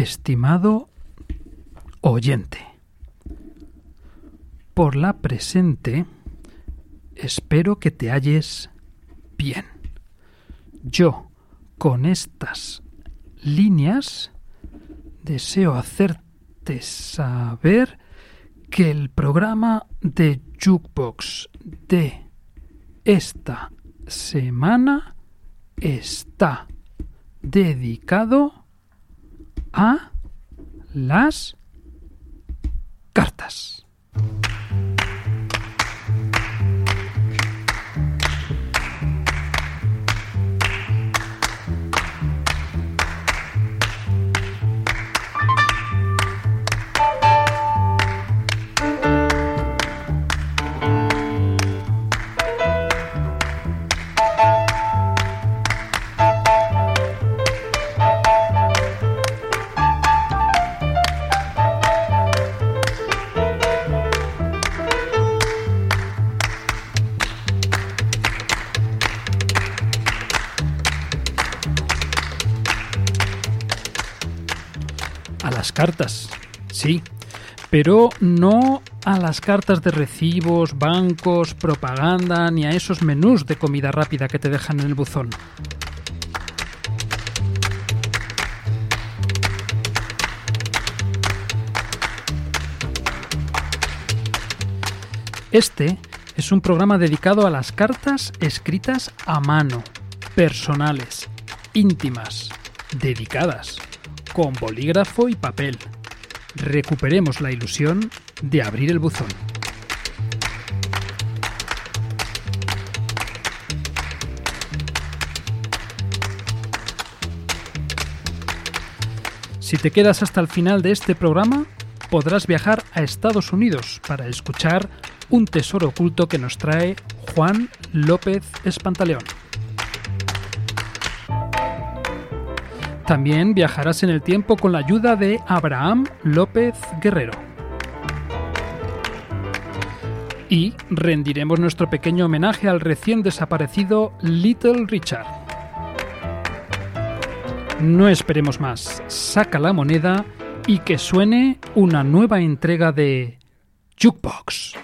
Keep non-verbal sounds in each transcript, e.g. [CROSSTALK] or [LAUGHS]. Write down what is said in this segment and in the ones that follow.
estimado oyente. Por la presente, espero que te halles bien. Yo, con estas líneas, deseo hacerte saber que el programa de Jukebox de esta semana está dedicado a las cartas. Cartas, sí, pero no a las cartas de recibos, bancos, propaganda, ni a esos menús de comida rápida que te dejan en el buzón. Este es un programa dedicado a las cartas escritas a mano, personales, íntimas, dedicadas con bolígrafo y papel. Recuperemos la ilusión de abrir el buzón. Si te quedas hasta el final de este programa, podrás viajar a Estados Unidos para escuchar un tesoro oculto que nos trae Juan López Espantaleón. También viajarás en el tiempo con la ayuda de Abraham López Guerrero. Y rendiremos nuestro pequeño homenaje al recién desaparecido Little Richard. No esperemos más, saca la moneda y que suene una nueva entrega de Jukebox.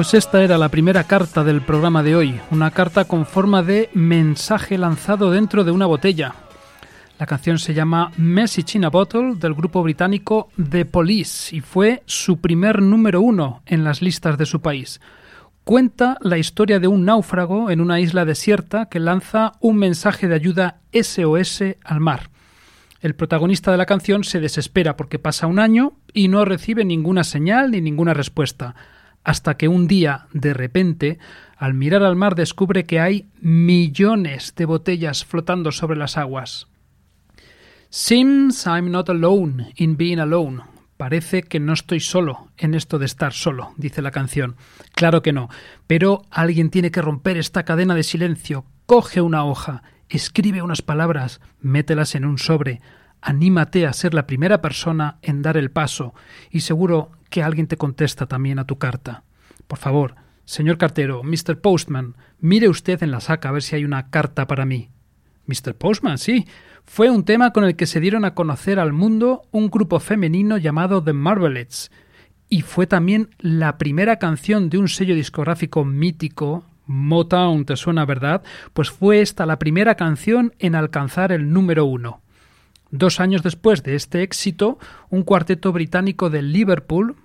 Pues esta era la primera carta del programa de hoy, una carta con forma de mensaje lanzado dentro de una botella. La canción se llama Message in a Bottle del grupo británico The Police y fue su primer número uno en las listas de su país. Cuenta la historia de un náufrago en una isla desierta que lanza un mensaje de ayuda SOS al mar. El protagonista de la canción se desespera porque pasa un año y no recibe ninguna señal ni ninguna respuesta hasta que un día, de repente, al mirar al mar descubre que hay millones de botellas flotando sobre las aguas. Seems I'm not alone in being alone. Parece que no estoy solo en esto de estar solo, dice la canción. Claro que no, pero alguien tiene que romper esta cadena de silencio. Coge una hoja, escribe unas palabras, mételas en un sobre, anímate a ser la primera persona en dar el paso y seguro que alguien te contesta también a tu carta. Por favor, señor cartero, Mr. Postman, mire usted en la saca a ver si hay una carta para mí. Mr. Postman, sí. Fue un tema con el que se dieron a conocer al mundo un grupo femenino llamado The Marvelettes. Y fue también la primera canción de un sello discográfico mítico, Motown, ¿te suena verdad? Pues fue esta la primera canción en alcanzar el número uno. Dos años después de este éxito, un cuarteto británico de Liverpool,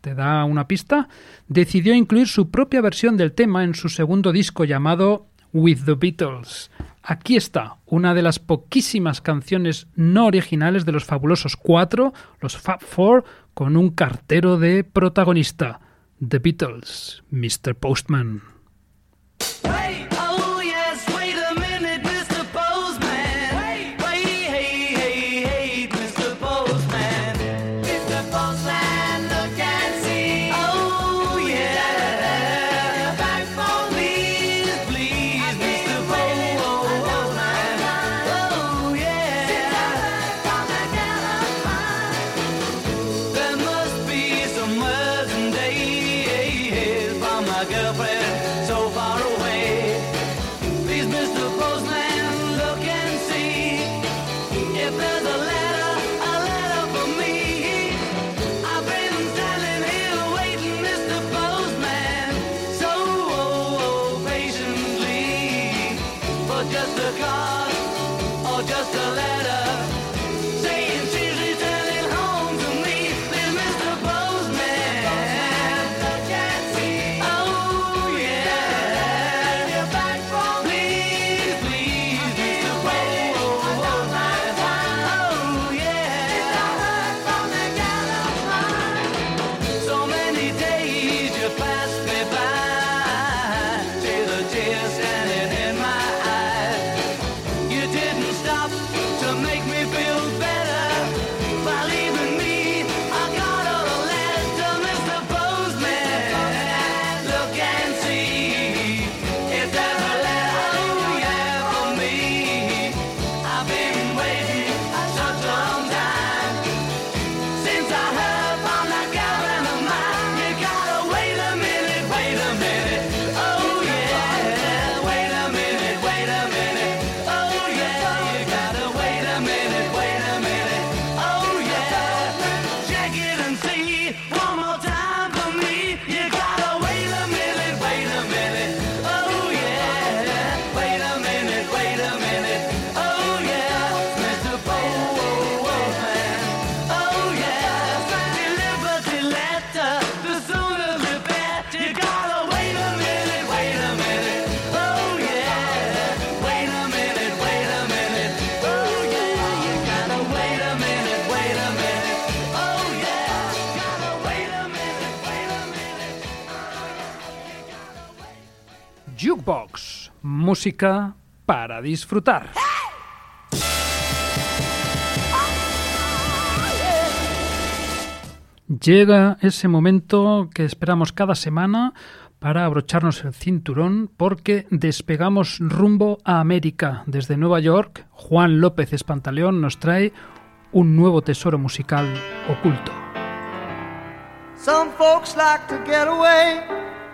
¿te da una pista? decidió incluir su propia versión del tema en su segundo disco llamado With the Beatles. Aquí está, una de las poquísimas canciones no originales de los fabulosos cuatro, los Fab Four, con un cartero de protagonista. The Beatles, Mr. Postman. Música para disfrutar. Llega ese momento que esperamos cada semana para abrocharnos el cinturón porque despegamos rumbo a América. Desde Nueva York, Juan López Espantaleón nos trae un nuevo tesoro musical oculto.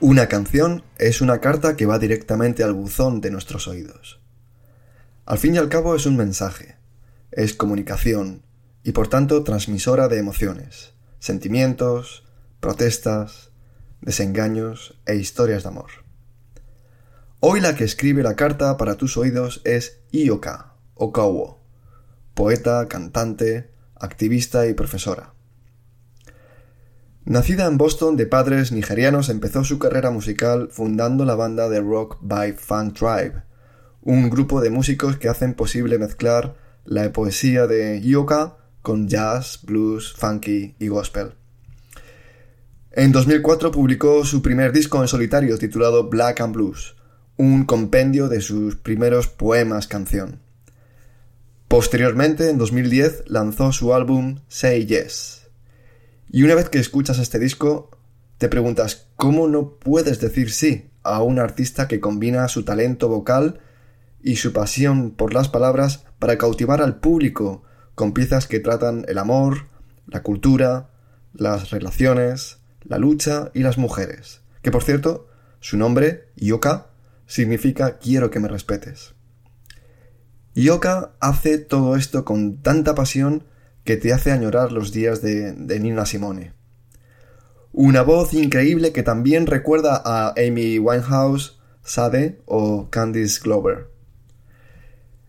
Una canción es una carta que va directamente al buzón de nuestros oídos. Al fin y al cabo es un mensaje, es comunicación y por tanto transmisora de emociones, sentimientos, protestas, desengaños e historias de amor. Hoy la que escribe la carta para tus oídos es Ioka Okawo, poeta, cantante, activista y profesora. Nacida en Boston de padres nigerianos, empezó su carrera musical fundando la banda de rock by Funk Tribe, un grupo de músicos que hacen posible mezclar la poesía de Yoka con jazz, blues, funky y gospel. En 2004 publicó su primer disco en solitario titulado Black and Blues, un compendio de sus primeros poemas canción. Posteriormente, en 2010, lanzó su álbum Say Yes, y una vez que escuchas este disco, te preguntas cómo no puedes decir sí a un artista que combina su talento vocal y su pasión por las palabras para cautivar al público con piezas que tratan el amor, la cultura, las relaciones, la lucha y las mujeres. Que por cierto, su nombre, Yoka, significa quiero que me respetes. Yoka hace todo esto con tanta pasión que te hace añorar los días de, Nina Simone. Una voz increíble que también recuerda a Amy Winehouse, Sade o Candice Glover.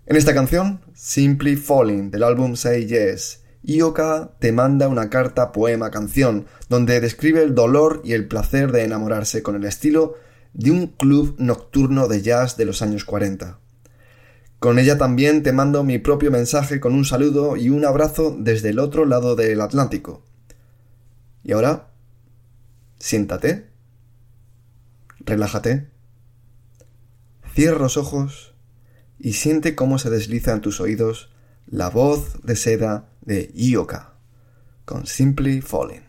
En esta canción, Simply Falling, del álbum Say Yes, Ioka te manda una carta poema canción donde describe el dolor y el placer de enamorarse con el estilo de un club nocturno de jazz de los años 40. Con ella también te mando mi propio mensaje con un saludo y un abrazo desde el otro lado del Atlántico. Y ahora, siéntate, relájate, cierra los ojos y siente cómo se desliza en tus oídos la voz de seda de Ioka con Simply Falling.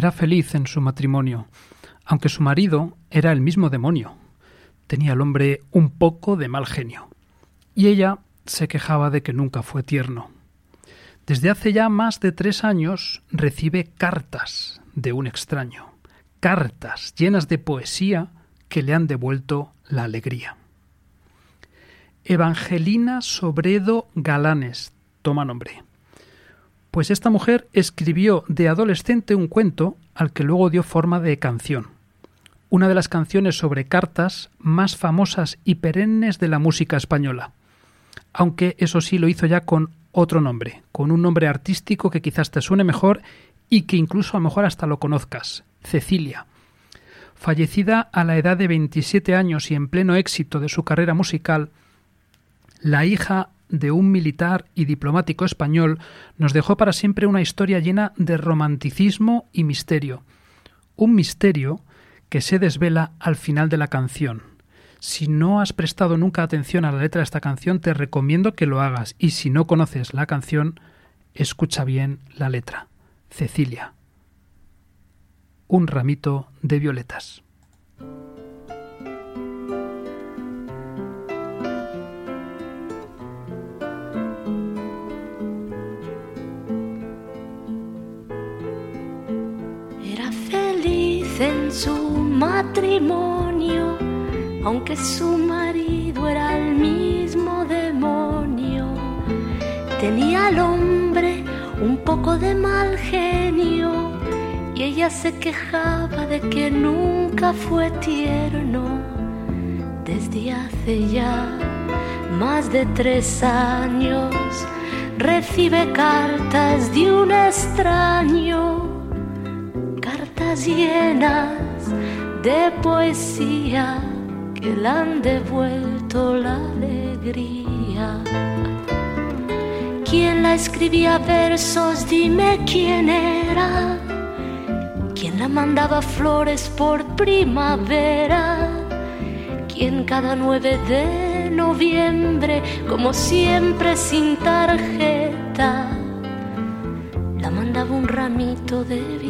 Era feliz en su matrimonio, aunque su marido era el mismo demonio. Tenía el hombre un poco de mal genio. Y ella se quejaba de que nunca fue tierno. Desde hace ya más de tres años recibe cartas de un extraño, cartas llenas de poesía que le han devuelto la alegría. Evangelina Sobredo Galanes toma nombre. Pues esta mujer escribió de adolescente un cuento al que luego dio forma de canción. Una de las canciones sobre cartas más famosas y perennes de la música española. Aunque eso sí lo hizo ya con otro nombre, con un nombre artístico que quizás te suene mejor y que incluso a lo mejor hasta lo conozcas, Cecilia. Fallecida a la edad de 27 años y en pleno éxito de su carrera musical, la hija de un militar y diplomático español nos dejó para siempre una historia llena de romanticismo y misterio. Un misterio que se desvela al final de la canción. Si no has prestado nunca atención a la letra de esta canción, te recomiendo que lo hagas. Y si no conoces la canción, escucha bien la letra. Cecilia. Un ramito de violetas. Su matrimonio, aunque su marido era el mismo demonio. Tenía al hombre un poco de mal genio y ella se quejaba de que nunca fue tierno. Desde hace ya más de tres años recibe cartas de un extraño, llenas de poesía que le han devuelto la alegría. ¿Quién la escribía versos? Dime quién era. ¿Quién la mandaba flores por primavera? ¿Quién cada 9 de noviembre, como siempre sin tarjeta, la mandaba un ramito de violetas?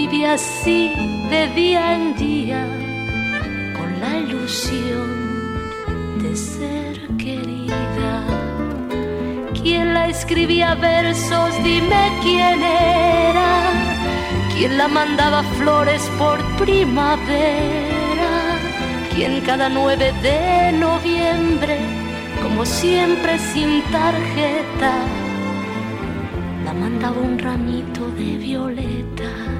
y vive así de día en día con la ilusión de ser querida. ¿Quién la escribía versos? Dime quién era. ¿Quién la mandaba flores por primavera? ¿Quién cada 9 de noviembre, como siempre sin tarjeta, la mandaba un ramito de violetas?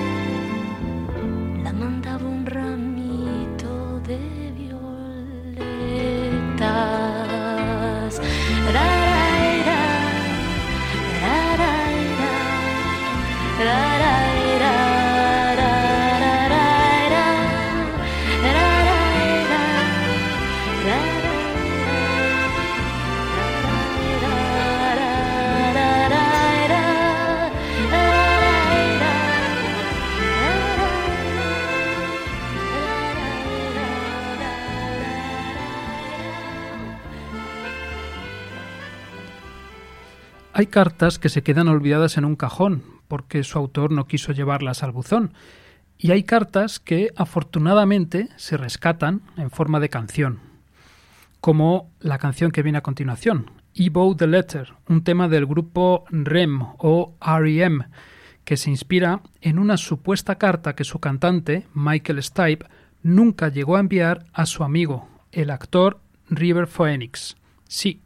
Hay cartas que se quedan olvidadas en un cajón porque su autor no quiso llevarlas al buzón. Y hay cartas que afortunadamente se rescatan en forma de canción, como la canción que viene a continuación, Evo the Letter, un tema del grupo REM o REM, que se inspira en una supuesta carta que su cantante, Michael Stipe, nunca llegó a enviar a su amigo, el actor River Phoenix. Sí,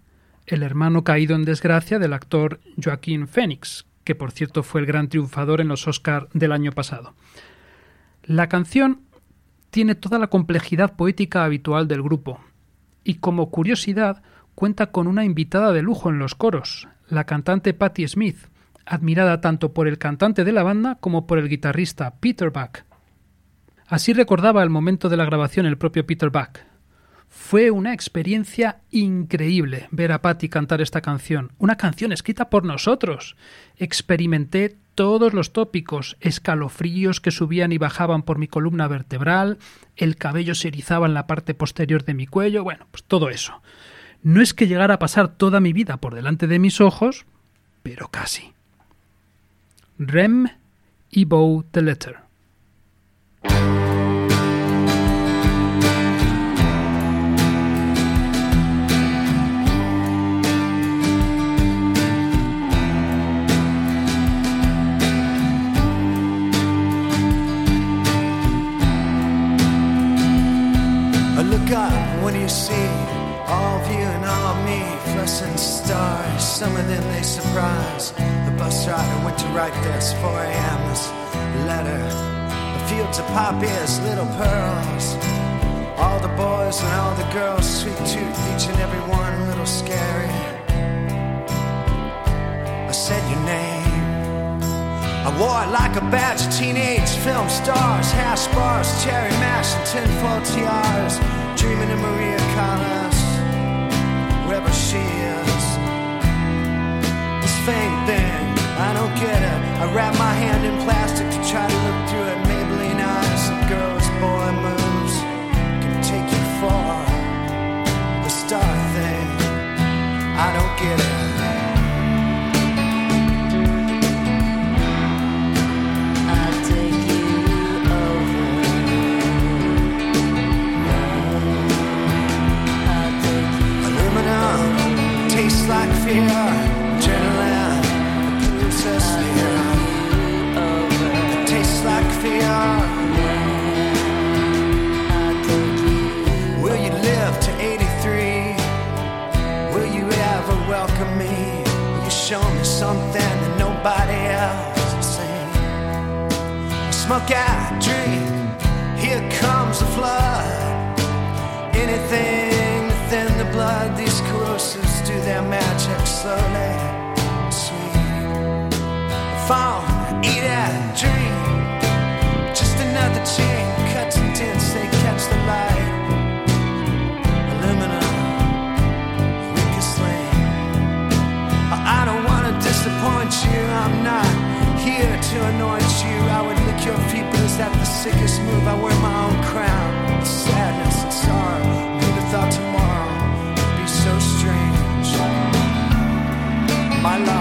el hermano caído en desgracia del actor Joaquín Phoenix, que por cierto fue el gran triunfador en los Oscar del año pasado. La canción tiene toda la complejidad poética habitual del grupo, y como curiosidad cuenta con una invitada de lujo en los coros, la cantante Patti Smith, admirada tanto por el cantante de la banda como por el guitarrista Peter Buck. Así recordaba el momento de la grabación el propio Peter Buck. Fue una experiencia increíble ver a Patty cantar esta canción, una canción escrita por nosotros. Experimenté todos los tópicos, escalofríos que subían y bajaban por mi columna vertebral, el cabello se erizaba en la parte posterior de mi cuello, bueno, pues todo eso. No es que llegara a pasar toda mi vida por delante de mis ojos, pero casi. Rem y Bow the Letter. See all of you and all of me, fluorescent stars. Some of them they surprise. The bus rider went to write this 4 a.m. This letter. The fields of poppies, little pearls. All the boys and all the girls, sweet tooth, each and every one a little scary. I said your name. I wore it like a badge of teenage film stars, hash bars, cherry mash, and tinfoil tiaras. Dreaming of Maria Callas, wherever she is. This fame thing, I don't get it. I wrap my hand in plastic to try to look through it. Maybelline eyes, and girls, boy moves can take you far. The star thing, I don't get it. Like fear. Tastes like fear. Will you live to 83? Will you ever welcome me? Will you show me something that nobody else has seen? Smoke out, drink. Here comes the flood. Anything within the blood, these their magic slowly, sweet. Fall, eat it, drink. Just another chain, cuts and dents, they catch the light. Aluminum, weakest link. Oh, I don't wanna disappoint you, I'm not here to anoint you. I would lick your feet, but is that the sickest move? I wear my own crown. My loss.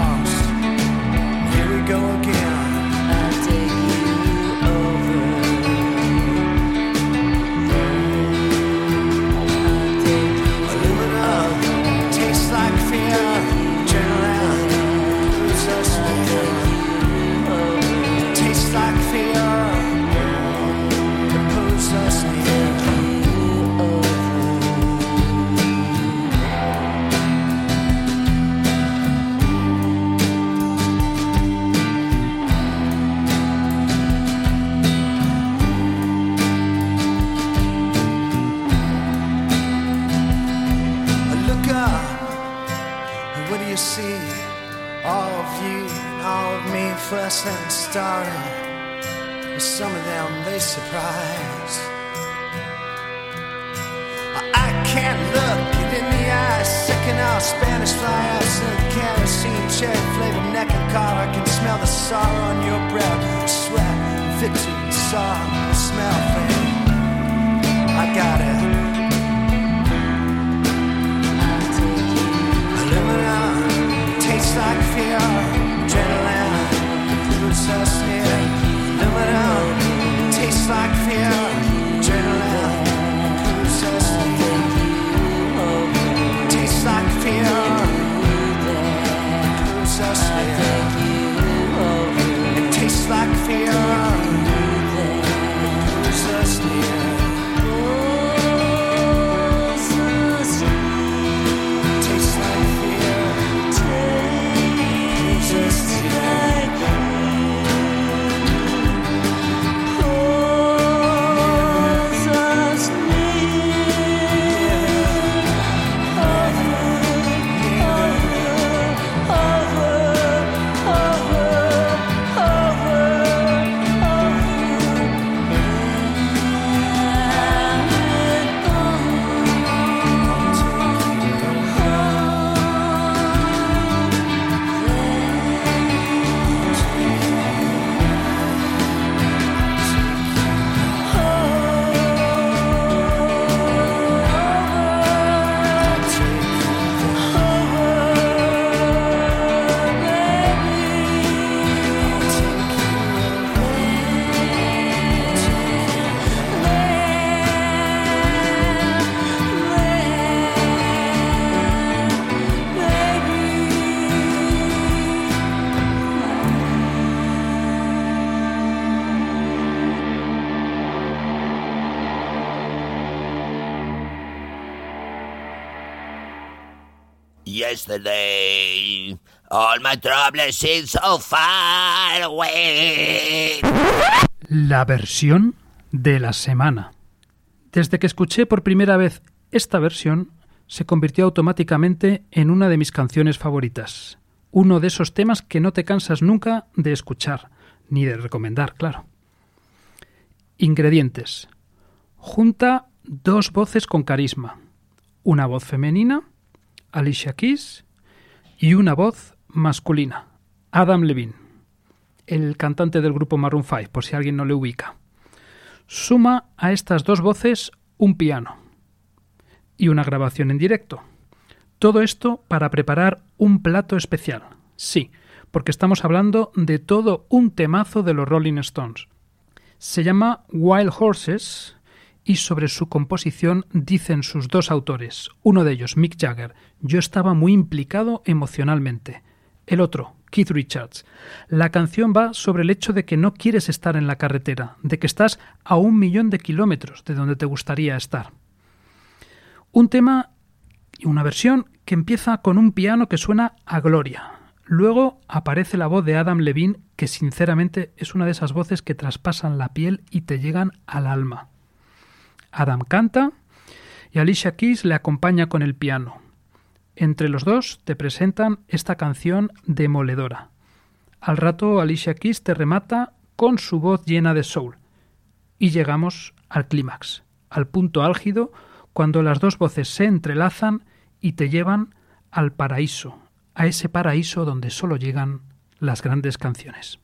All my troubles so far away. La versión de la semana. Desde que escuché por primera vez esta versión, se convirtió automáticamente en una de mis canciones favoritas. Uno de esos temas que no te cansas nunca de escuchar, ni de recomendar, claro. Ingredientes. Junta dos voces con carisma. Una voz femenina, Alicia Keys, y una voz masculina, Adam Levine, el cantante del grupo Maroon 5, por si alguien no le ubica. Suma a estas dos voces un piano y una grabación en directo. Todo esto para preparar un plato especial. Sí, porque estamos hablando de todo un temazo de los Rolling Stones. Se llama Wild Horses y sobre su composición dicen sus dos autores, uno de ellos, Mick Jagger, yo estaba muy implicado emocionalmente. El otro, Keith Richards. La canción va sobre el hecho de que no quieres estar en la carretera, de que estás a un millón de kilómetros de donde te gustaría estar. Un tema y una versión que empieza con un piano que suena a gloria. Luego aparece la voz de Adam Levine, que sinceramente es una de esas voces que traspasan la piel y te llegan al alma. Adam canta y Alicia Keys le acompaña con el piano. Entre los dos te presentan esta canción demoledora. Al rato Alicia Keys te remata con su voz llena de soul. Y llegamos al clímax, al punto álgido, cuando las dos voces se entrelazan y te llevan al paraíso, a ese paraíso donde solo llegan las grandes canciones.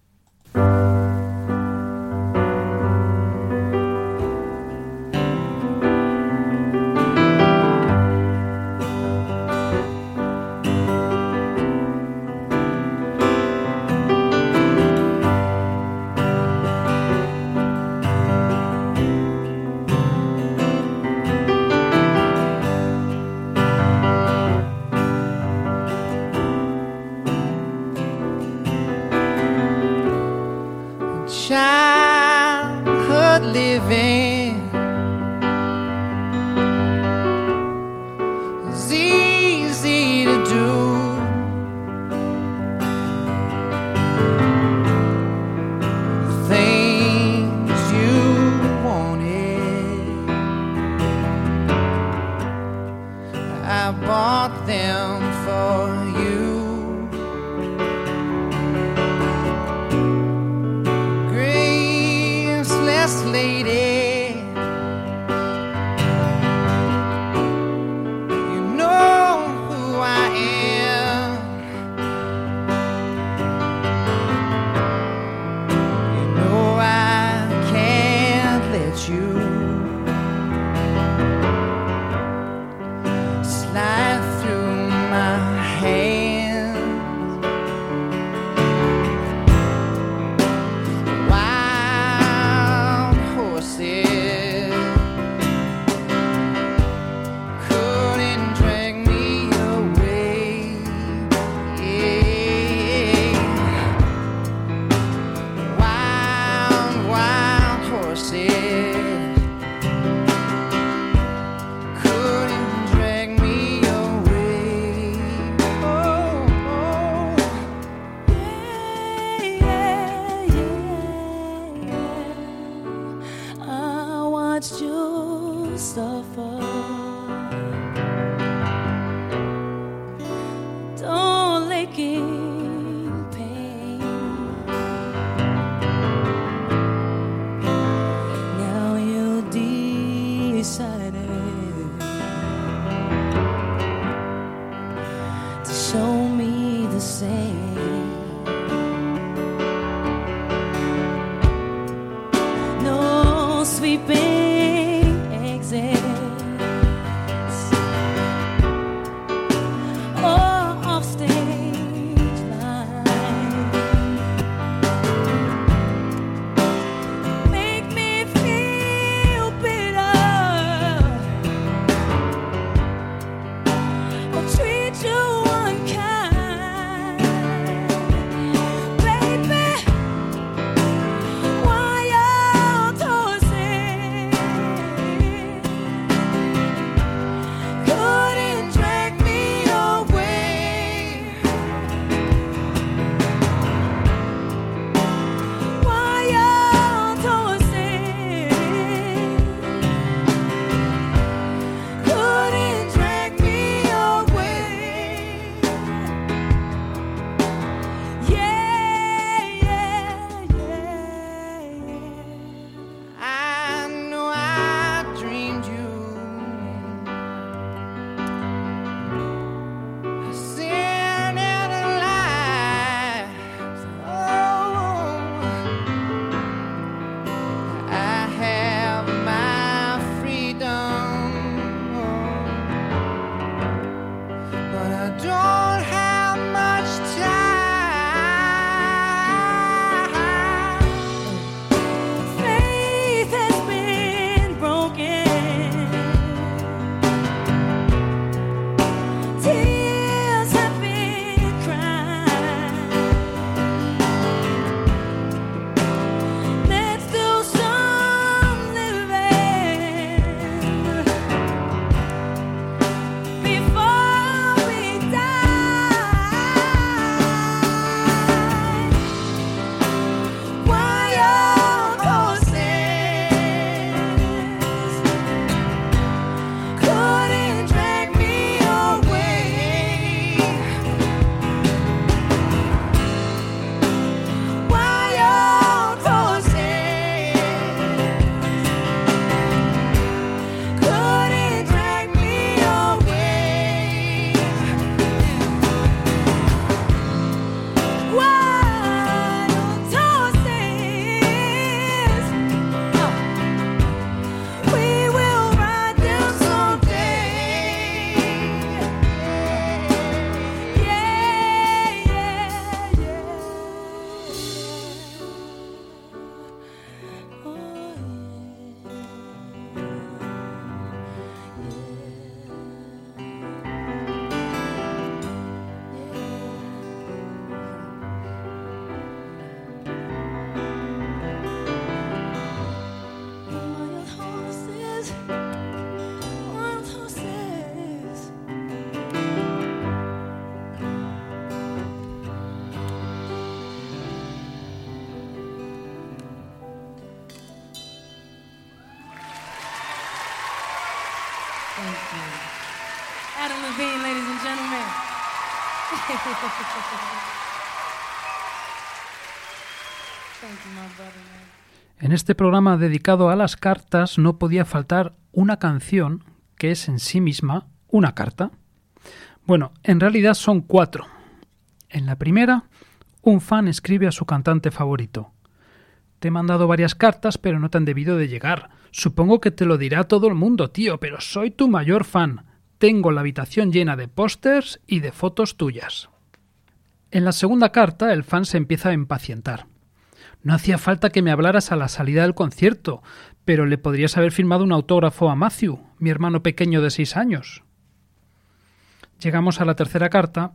En este programa dedicado a las cartas no podía faltar una canción que es en sí misma una carta. Bueno, en realidad son cuatro. En la primera, un fan escribe a su cantante favorito. Te he mandado varias cartas, pero no te han debido de llegar. Supongo que te lo dirá todo el mundo, tío, pero soy tu mayor fan. Tengo la habitación llena de pósters y de fotos tuyas. En la segunda carta, el fan se empieza a impacientar. No hacía falta que me hablaras a la salida del concierto, pero le podrías haber firmado un autógrafo a Matthew, mi hermano pequeño de seis años. Llegamos a la tercera carta.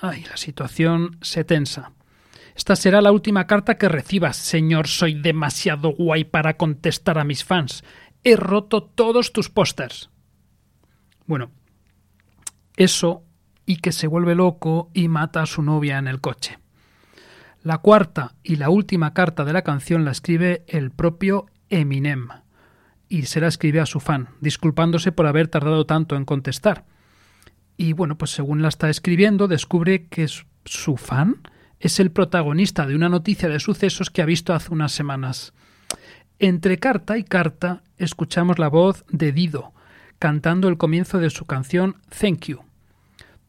Ay, la situación se tensa. Esta será la última carta que recibas, señor. Soy demasiado guay para contestar a mis fans. He roto todos tus pósters. Bueno, eso y que se vuelve loco y mata a su novia en el coche. La cuarta y la última carta de la canción la escribe el propio Eminem y se la escribe a su fan, disculpándose por haber tardado tanto en contestar. Y bueno, pues según la está escribiendo, descubre que su fan es el protagonista de una noticia de sucesos que ha visto hace unas semanas. Entre carta y carta escuchamos la voz de Dido, cantando el comienzo de su canción Thank You.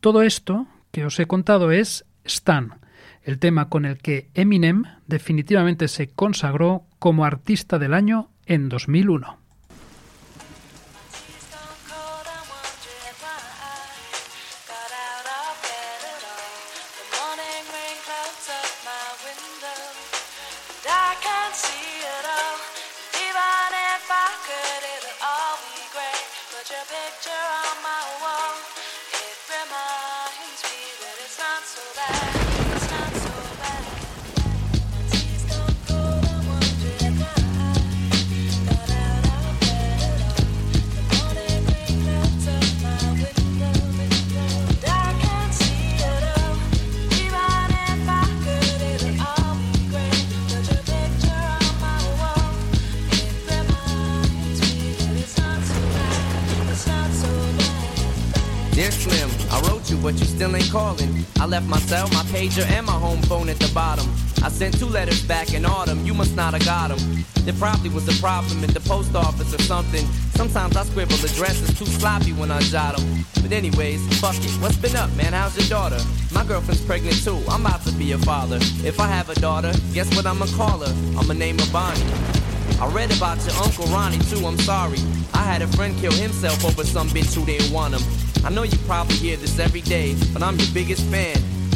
Todo esto que os he contado es Stan, el tema con el que Eminem definitivamente se consagró como artista del año en 2001. Pager, and my home phone at the bottom. I sent two letters back in autumn, you must not have got them. There probably was a problem at the post office or something. Sometimes I scribble addresses too sloppy when I jot them. But anyways, fuck it. What's been up, man? How's your daughter? My girlfriend's pregnant too. I'm about to be a father. If I have a daughter, guess what I'ma call her? I'ma name her Bonnie. I read about your Uncle Ronnie too, I'm sorry. I had a friend kill himself over some bitch who didn't want him. I know you probably hear this every day, but I'm your biggest fan.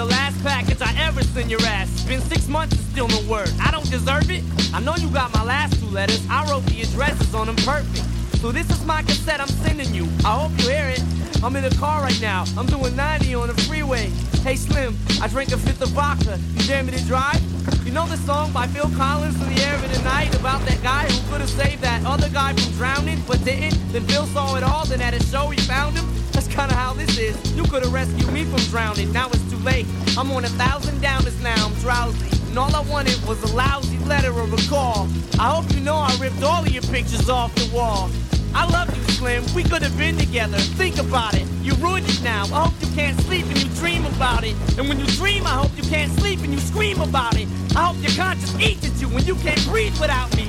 The last package I ever send your ass. Been six months and still no word. I don't deserve it. I know you got my last two letters. I wrote the addresses on them perfect. So this is my cassette I'm sending you. I hope you hear it. I'm in the car right now. I'm doing 90 on the freeway. Hey Slim, I drank a fifth of vodka. You dare me to drive? You know the song by Phil Collins in the air of the night about that guy who could have saved that other guy from drowning but didn't? Then Phil saw it all, then at a show he found him. That's kinda how this is. You could have rescued me from drowning. Now it's late. I'm on a thousand downers now. I'm drowsy. And all I wanted was a lousy letter or a call. I hope you know I ripped all of your pictures off the wall. I love you, Slim. We could have been together. Think about it. You ruined it now. I hope you can't sleep and you dream about it. And when you dream, I hope you can't sleep and you scream about it. I hope your conscience eats at you when you can't breathe without me.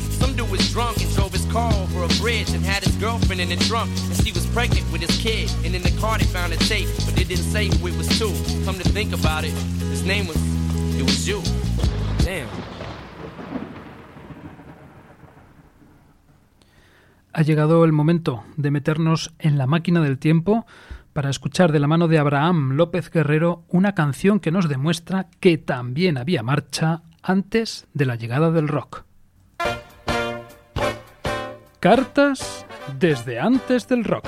Some dude was drunk and drove his car over a bridge and had his girlfriend in the trunk. And she was pregnant with his kid. And in the car they found a tape, but they didn't say who it was to. Come to think about it, his name was, it was you. Damn. Ha llegado el momento de meternos en la máquina del tiempo para escuchar de la mano de Abraham López Guerrero una canción que nos demuestra que también había marcha antes de la llegada del rock. Cartas desde antes del rock.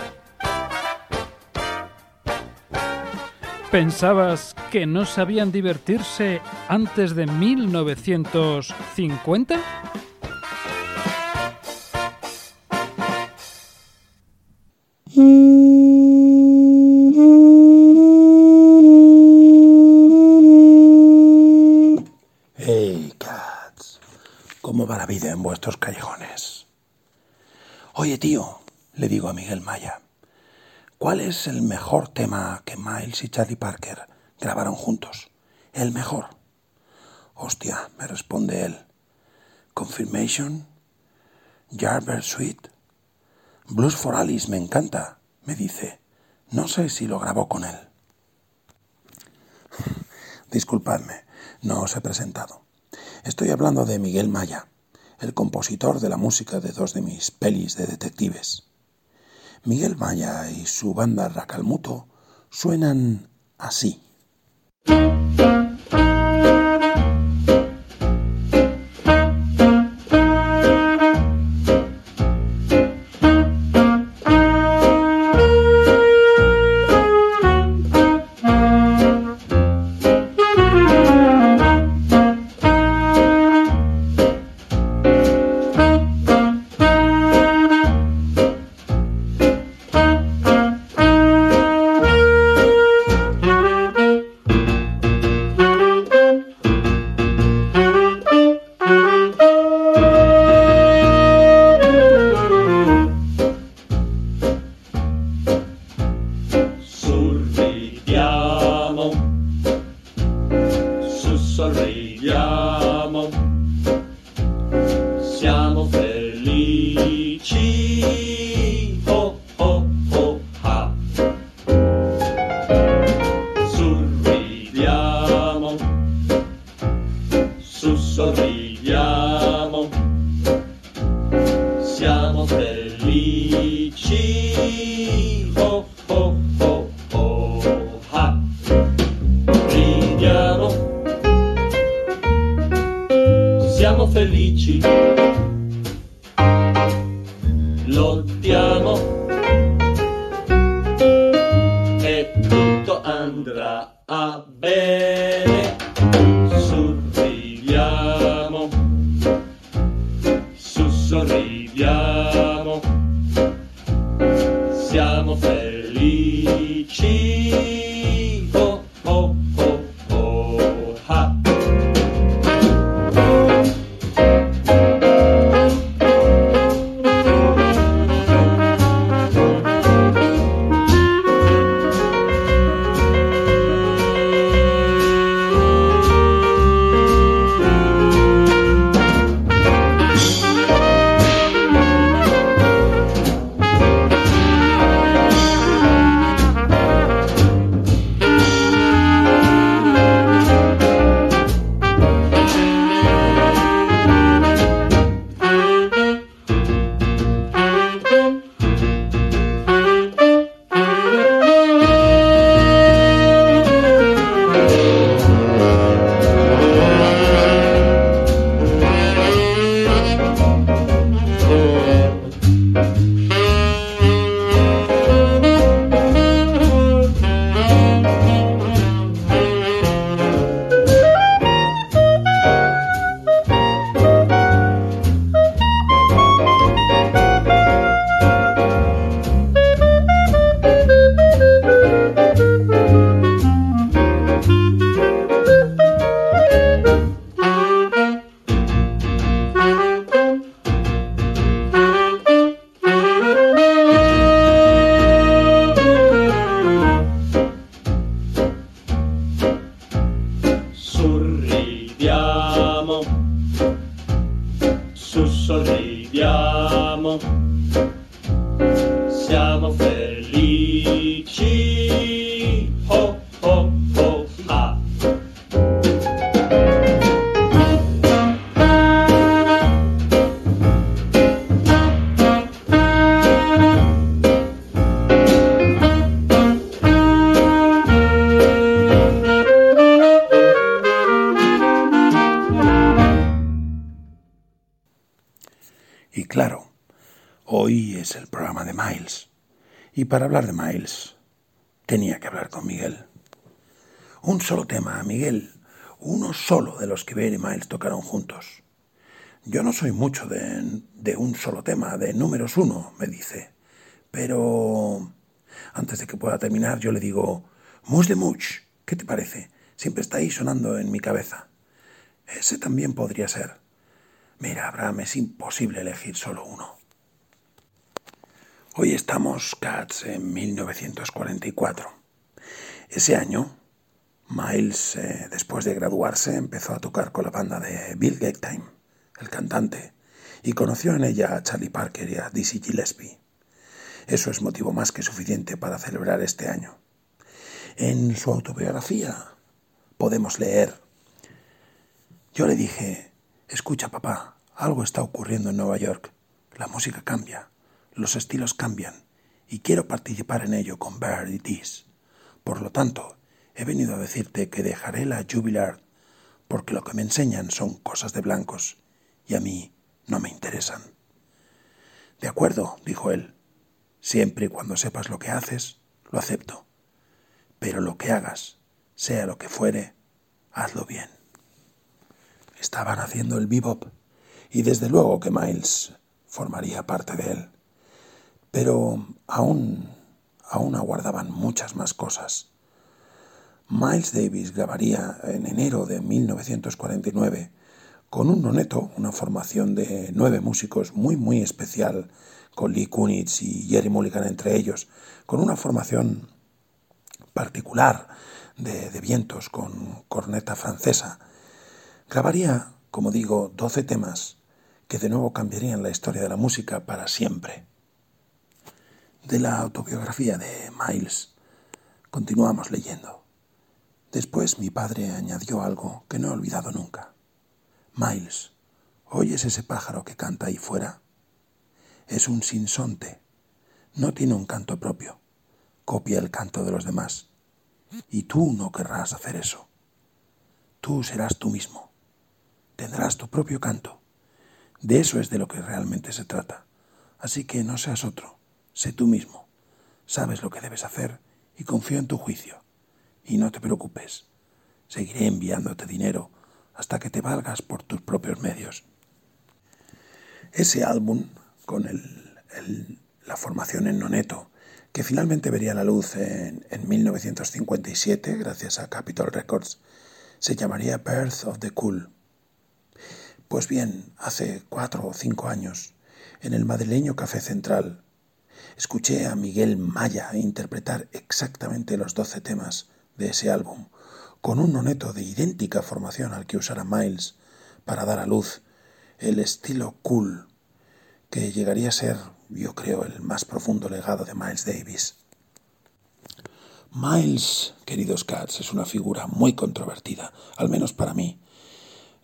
¿Pensabas que no sabían divertirse antes de 1950? Hey, cats. ¿Cómo va la vida en vuestros callejones? Oye, tío, le digo a Miguel Maya, ¿cuál es el mejor tema que Miles y Charlie Parker grabaron juntos? El mejor. Hostia, me responde él. Confirmation, Jarber Suite, Blues for Alice me encanta, me dice. No sé si lo grabó con él. [LAUGHS] Disculpadme, no os he presentado. Estoy hablando de Miguel Maya, el compositor de la música de dos de mis pelis de detectives. Miguel Maya y su banda Racalmuto suenan así. Soy mucho de, un solo tema, de números uno, me dice. Pero antes de que pueda terminar, yo le digo, Mus de Much, ¿qué te parece? Siempre está ahí sonando en mi cabeza. Ese también podría ser. Mira, Abraham, es imposible elegir solo uno. Hoy estamos, Cats, en 1944. Ese año, Miles, eh, después de graduarse, empezó a tocar con la banda de Bill Gagtime, el cantante, y conoció en ella a Charlie Parker y a Dizzy Gillespie. Eso es motivo más que suficiente para celebrar este año. En su autobiografía podemos leer, yo le dije, escucha papá, algo está ocurriendo en Nueva York, la música cambia, los estilos cambian, y quiero participar en ello con Bird y. Por lo tanto, he venido a decirte que dejaré la Jubilard, porque lo que me enseñan son cosas de blancos, y a mí no me interesan. De acuerdo, dijo él, siempre y cuando sepas lo que haces, lo acepto. Pero lo que hagas, sea lo que fuere, hazlo bien. Estaban haciendo el bebop, y desde luego que Miles formaría parte de él. Pero aún, aún aguardaban muchas más cosas. Miles Davis grabaría en enero de 1949 con un noneto, una formación de nueve músicos muy muy especial, con Lee Kunitz y Jerry Mulligan entre ellos, con una formación particular de, de vientos con corneta francesa. Grabaría, como digo, 12 temas que de nuevo cambiarían la historia de la música para siempre. De la autobiografía de Miles continuamos leyendo. Después mi padre añadió algo que no he olvidado nunca. Miles, ¿oyes ese pájaro que canta ahí fuera? Es un sinsonte. No tiene un canto propio. Copia el canto de los demás. Y tú no querrás hacer eso. Tú serás tú mismo. Tendrás tu propio canto. De eso es de lo que realmente se trata. Así que no seas otro. Sé tú mismo. Sabes lo que debes hacer y confío en tu juicio. Y no te preocupes, seguiré enviándote dinero hasta que te valgas por tus propios medios. Ese álbum, con la formación en Noneto, que finalmente vería la luz en, en 1957 gracias a Capitol Records, se llamaría Birth of the Cool. Pues bien, hace cuatro o cinco años, en el madrileño Café Central, escuché a Miguel Maya interpretar exactamente los doce temas de ese álbum, con un noneto de idéntica formación al que usara Miles para dar a luz el estilo cool, que llegaría a ser, yo creo, el más profundo legado de Miles Davis. Miles, queridos Cats, es una figura muy controvertida, al menos para mí,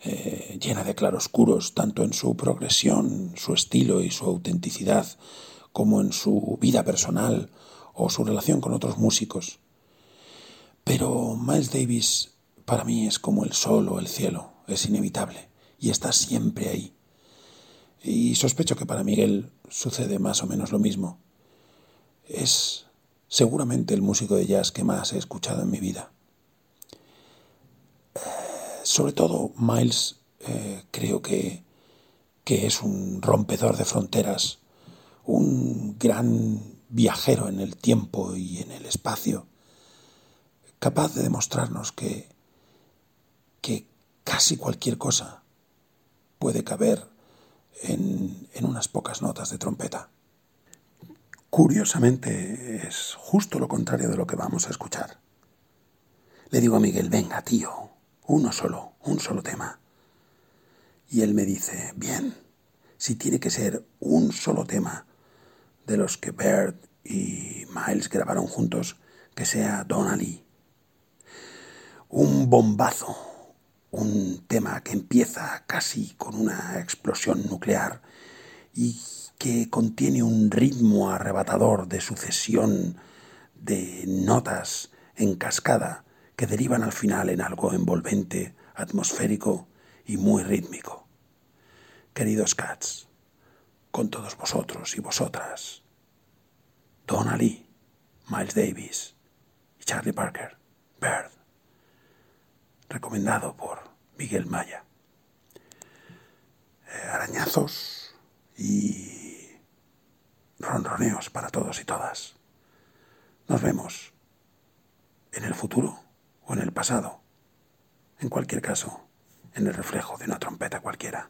eh, llena de claroscuros, tanto en su progresión, su estilo y su autenticidad, como en su vida personal o su relación con otros músicos. Pero Miles Davis para mí es como el sol o el cielo, es inevitable y está siempre ahí. Y sospecho que para Miguel sucede más o menos lo mismo. Es seguramente el músico de jazz que más he escuchado en mi vida. Eh, sobre todo, Miles eh, creo que, que es un rompedor de fronteras, un gran viajero en el tiempo y en el espacio capaz de demostrarnos que, que casi cualquier cosa puede caber en, en unas pocas notas de trompeta. Curiosamente es justo lo contrario de lo que vamos a escuchar. Le digo a Miguel, venga, tío, uno solo, un solo tema. Y él me dice, bien, si tiene que ser un solo tema de los que Bird y Miles grabaron juntos, que sea Donnelly un bombazo, un tema que empieza casi con una explosión nuclear y que contiene un ritmo arrebatador de sucesión de notas en cascada que derivan al final en algo envolvente, atmosférico y muy rítmico. Queridos cats, con todos vosotros y vosotras, Don Ali, Miles Davis y Charlie Parker, Bird recomendado por Miguel Maya. Eh, arañazos y ronroneos para todos y todas. Nos vemos en el futuro o en el pasado. En cualquier caso, en el reflejo de una trompeta cualquiera.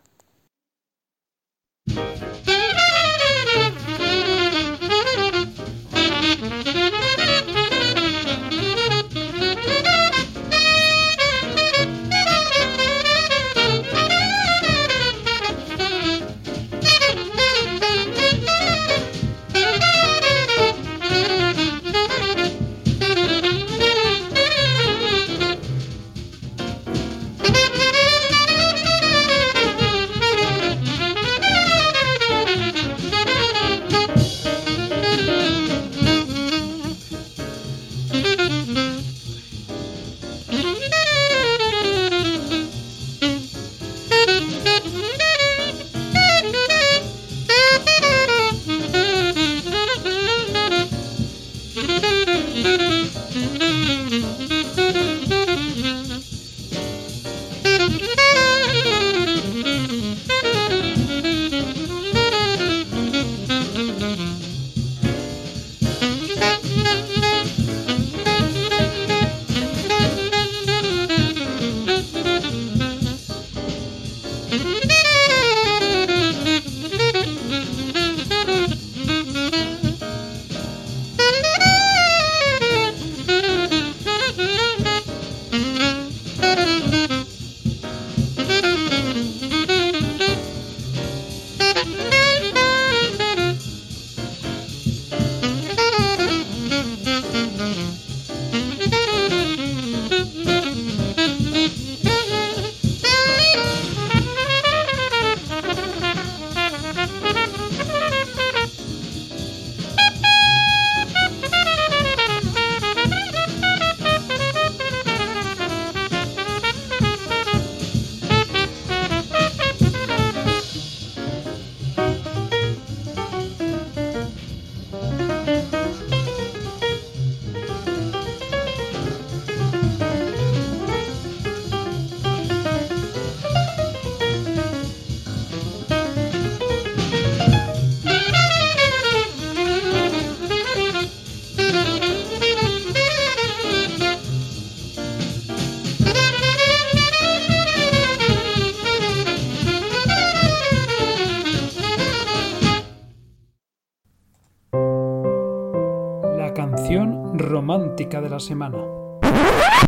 De la semana.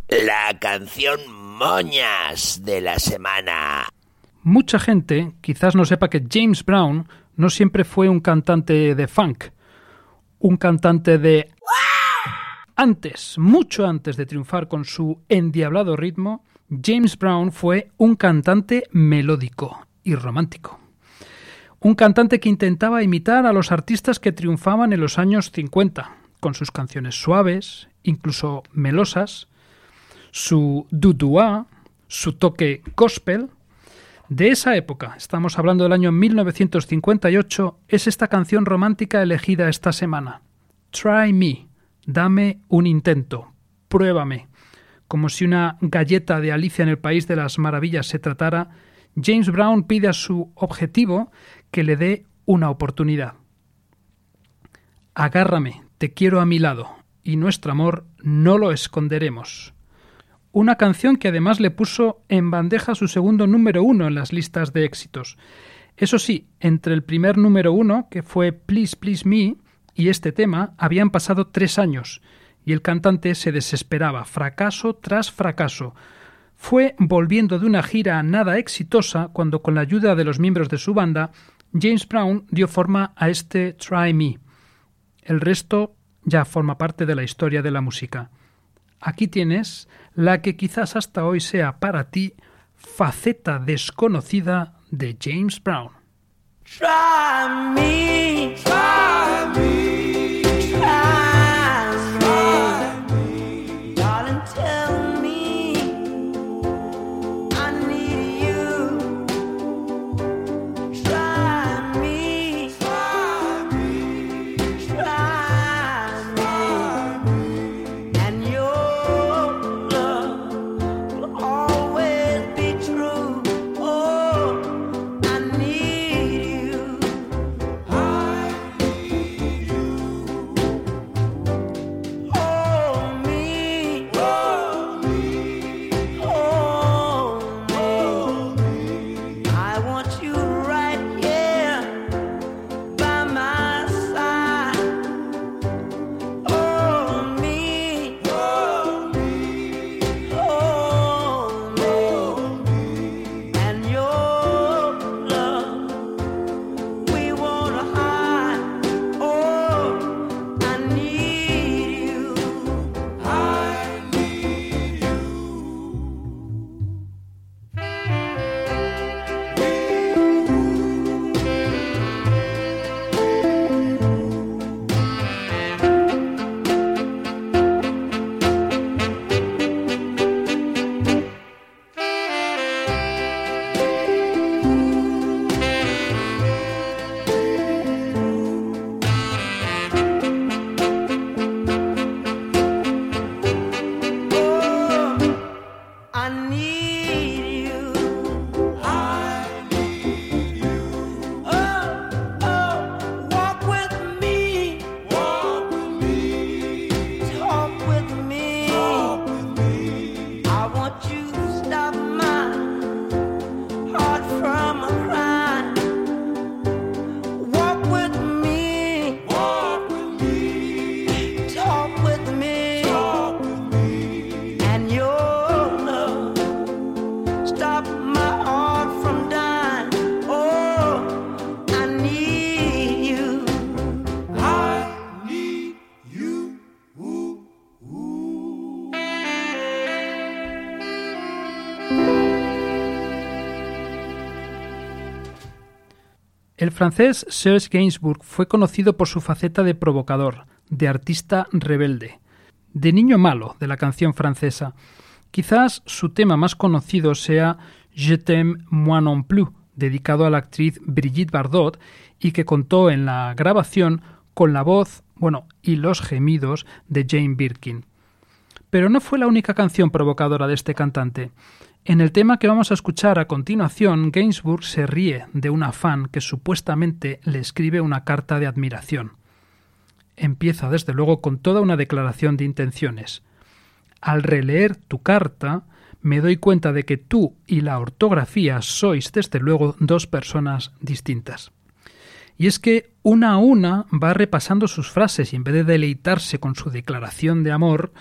La canción moñas de la semana. Mucha gente quizás no sepa que James Brown no siempre fue un cantante de funk, un cantante de... Antes, mucho antes de triunfar con su endiablado ritmo, James Brown fue un cantante melódico y romántico. Un cantante que intentaba imitar a los artistas que triunfaban en los años 50, con sus canciones suaves, incluso melosas, su dudua, su toque gospel. De esa época, estamos hablando del año 1958, es esta canción romántica elegida esta semana. Try me, dame un intento, pruébame. Como si una galleta de Alicia en el País de las Maravillas se tratara, James Brown pide a su objetivo que le dé una oportunidad. Agárrame, te quiero a mi lado, y nuestro amor no lo esconderemos. Una canción que además le puso en bandeja su segundo número uno en las listas de éxitos. Eso sí, entre el primer número uno, que fue Please Please Me, y este tema habían pasado tres años, y el cantante se desesperaba, fracaso tras fracaso. Fue volviendo de una gira nada exitosa cuando, con la ayuda de los miembros de su banda, James Brown dio forma a este Try Me. El resto ya forma parte de la historia de la música. Aquí tienes la que quizás hasta hoy sea para ti faceta desconocida de James Brown. El francés Serge Gainsbourg fue conocido por su faceta de provocador, de artista rebelde, de niño malo de la canción francesa. Quizás su tema más conocido sea Je t'aime moi non plus, dedicado a la actriz Brigitte Bardot y que contó en la grabación con la voz, bueno, y los gemidos de Jane Birkin. Pero no fue la única canción provocadora de este cantante. En el tema que vamos a escuchar a continuación, Gainsbourg se ríe de una fan que supuestamente le escribe una carta de admiración. Empieza desde luego con toda una declaración de intenciones. Al releer tu carta, me doy cuenta de que tú y la ortografía sois desde luego dos personas distintas. Y es que una a una va repasando sus frases y en vez de deleitarse con su declaración de amor,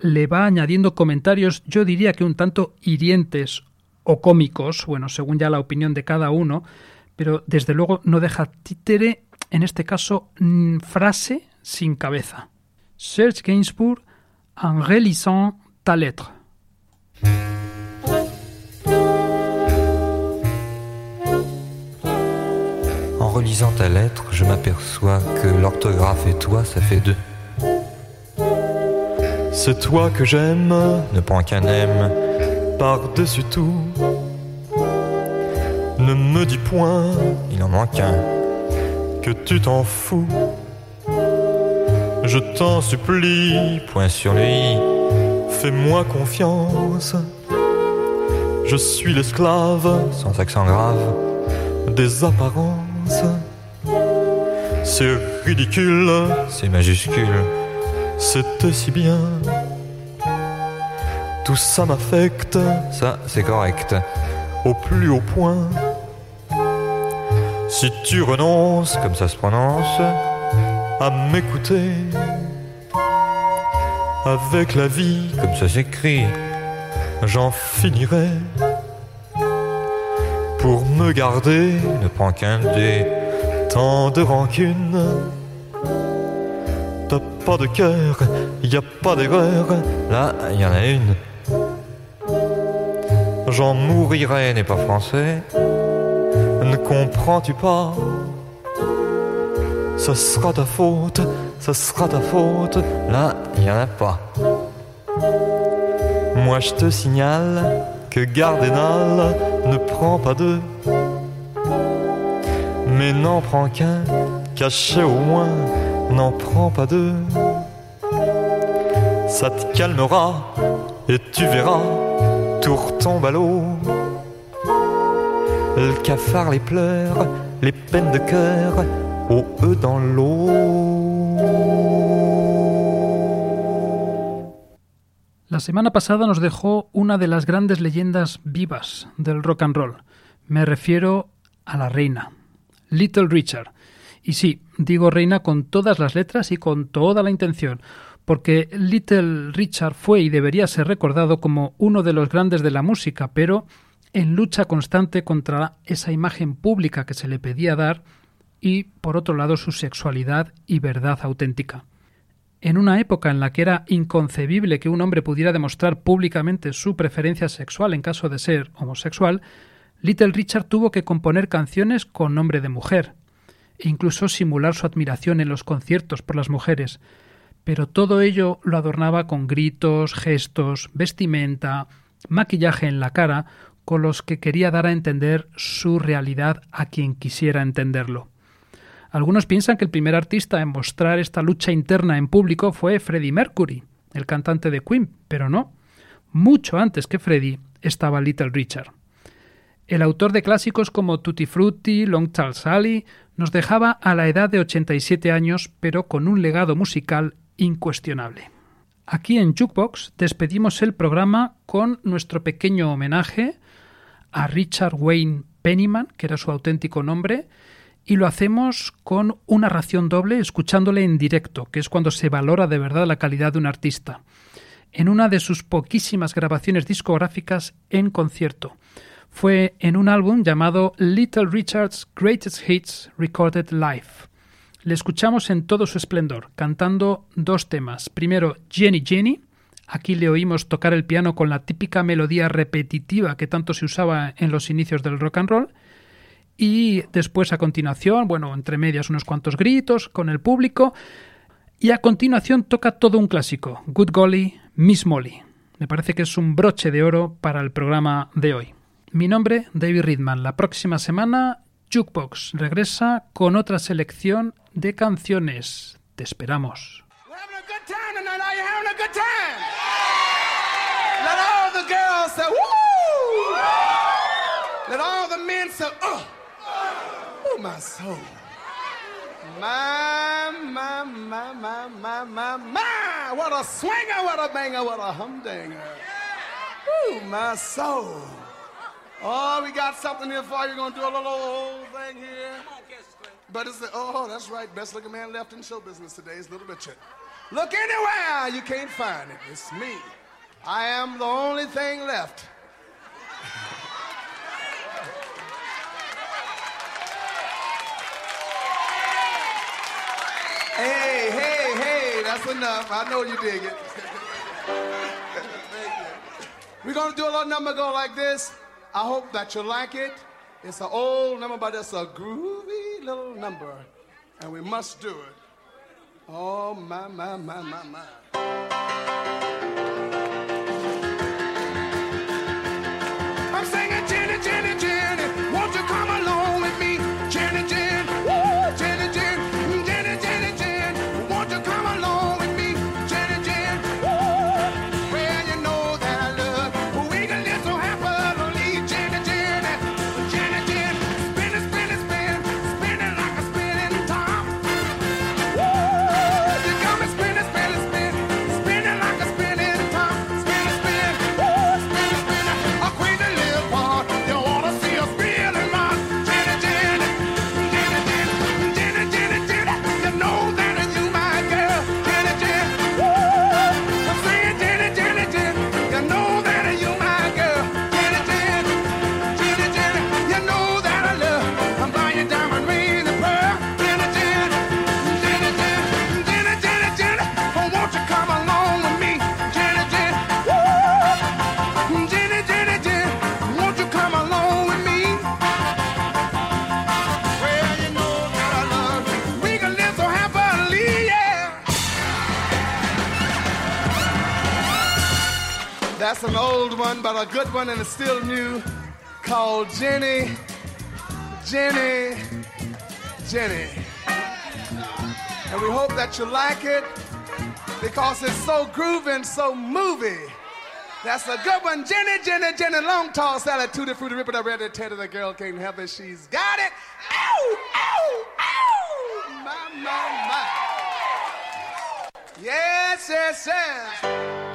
le va añadiendo comentarios, yo diría que un tanto hirientes o cómicos, bueno, según ya la opinión de cada uno, pero desde luego no deja títere, en este caso, mm, frase sin cabeza. Serge Gainsbourg en relisant ta lettre. En relisant ta lettre, je m'aperçois que l'orthographe et toi, ça fait deux. C'est toi que j'aime, ne prends qu'un aime, par-dessus tout. Ne me dis point, il en manque un, que tu t'en fous. Je t'en supplie, point sur lui, fais-moi confiance. Je suis l'esclave, sans accent grave, des apparences. C'est ridicule, c'est majuscule, c'était si bien. Tout ça m'affecte, ça c'est correct, au plus haut point. Si tu renonces, comme ça se prononce, à m'écouter, avec la vie, comme ça s'écrit, j'en finirai. Pour me garder, ne prends qu'un dé, tant de rancune. Pas de cœur, y a pas d'erreur, là y en a une. J'en mourirai n'est pas français, ne comprends-tu pas? Ce sera ta faute, ce sera ta faute, là y en a pas. Moi je te signale que Gardénal ne prend pas deux, mais n'en prend qu'un, caché au moins, n'en prend pas deux. Ça te calmera et tu verras, tout retombe à l'eau. Le cafard, les pleurs, les peines de cœur, au eux dans l'eau. La semana pasada nos dejó una de las grandes leyendas vivas del rock and roll. Me refiero a la reina, Little Richard. Y sí, digo reina con todas las letras y con toda la intención, porque Little Richard fue y debería ser recordado como uno de los grandes de la música, pero en lucha constante contra esa imagen pública que se le pedía dar y, por otro lado, su sexualidad y verdad auténtica. En una época en la que era inconcebible que un hombre pudiera demostrar públicamente su preferencia sexual en caso de ser homosexual, Little Richard tuvo que componer canciones con nombre de mujer, e incluso simular su admiración en los conciertos por las mujeres, pero todo ello lo adornaba con gritos, gestos, vestimenta, maquillaje en la cara, con los que quería dar a entender su realidad a quien quisiera entenderlo. Algunos piensan que el primer artista en mostrar esta lucha interna en público fue Freddie Mercury, el cantante de Queen, pero no. Mucho antes que Freddie estaba Little Richard. El autor de clásicos como Tutti Frutti, Long Tall Sally, nos dejaba a la edad de 87 años, pero con un legado musical incuestionable. Aquí en Jukebox despedimos el programa con nuestro pequeño homenaje a Richard Wayne Pennyman, que era su auténtico nombre, y lo hacemos con una ración doble escuchándole en directo, que es cuando se valora de verdad la calidad de un artista, en una de sus poquísimas grabaciones discográficas en concierto. Fue en un álbum llamado Little Richard's Greatest Hits Recorded Live. Le escuchamos en todo su esplendor, cantando dos temas. Primero Jenny Jenny, Aquí le oímos tocar el piano con la típica melodía repetitiva que tanto se usaba en los inicios del rock and roll. Y después a continuación, bueno, entre medias unos cuantos gritos con el público. Y a continuación toca todo un clásico, Good Golly, Miss Molly. Me parece que es un broche de oro para el programa de hoy. Mi nombre, David Ridman. La próxima semana, Jukebox regresa con otra selección de canciones. Te esperamos. My, my, my, my, my, my, my. What a swinger, what a banger, what a humdinger. Ooh, my soul. Oh, we got something here for you. We're going to do a little old thing here. But it's the, oh, that's right. Best looking man left in show business today is Little Richard. Look anywhere, you can't find it. It's me. I am the only thing left. [LAUGHS] hey, hey, hey, that's enough. I know you dig it. [LAUGHS] We're gonna do a little number go like this. I hope that you like it. It's an old number, but it's a groovy little number. And we must do it. Oh, my, my, my, my, my. I'm singing Jenny, Jenny. That's an old one, but a good one, and it's still new. Called Jenny, Jenny, Jenny. And we hope that you like it because it's so groovy and so movie. That's a good one. Jenny, Jenny, Jenny, long tall salad, tutti frutti, rip it up, tear to the girl can't help it. She's got it. Ow, ow, ow. My, my, my. Yes, yes, yes.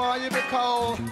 before you be cold.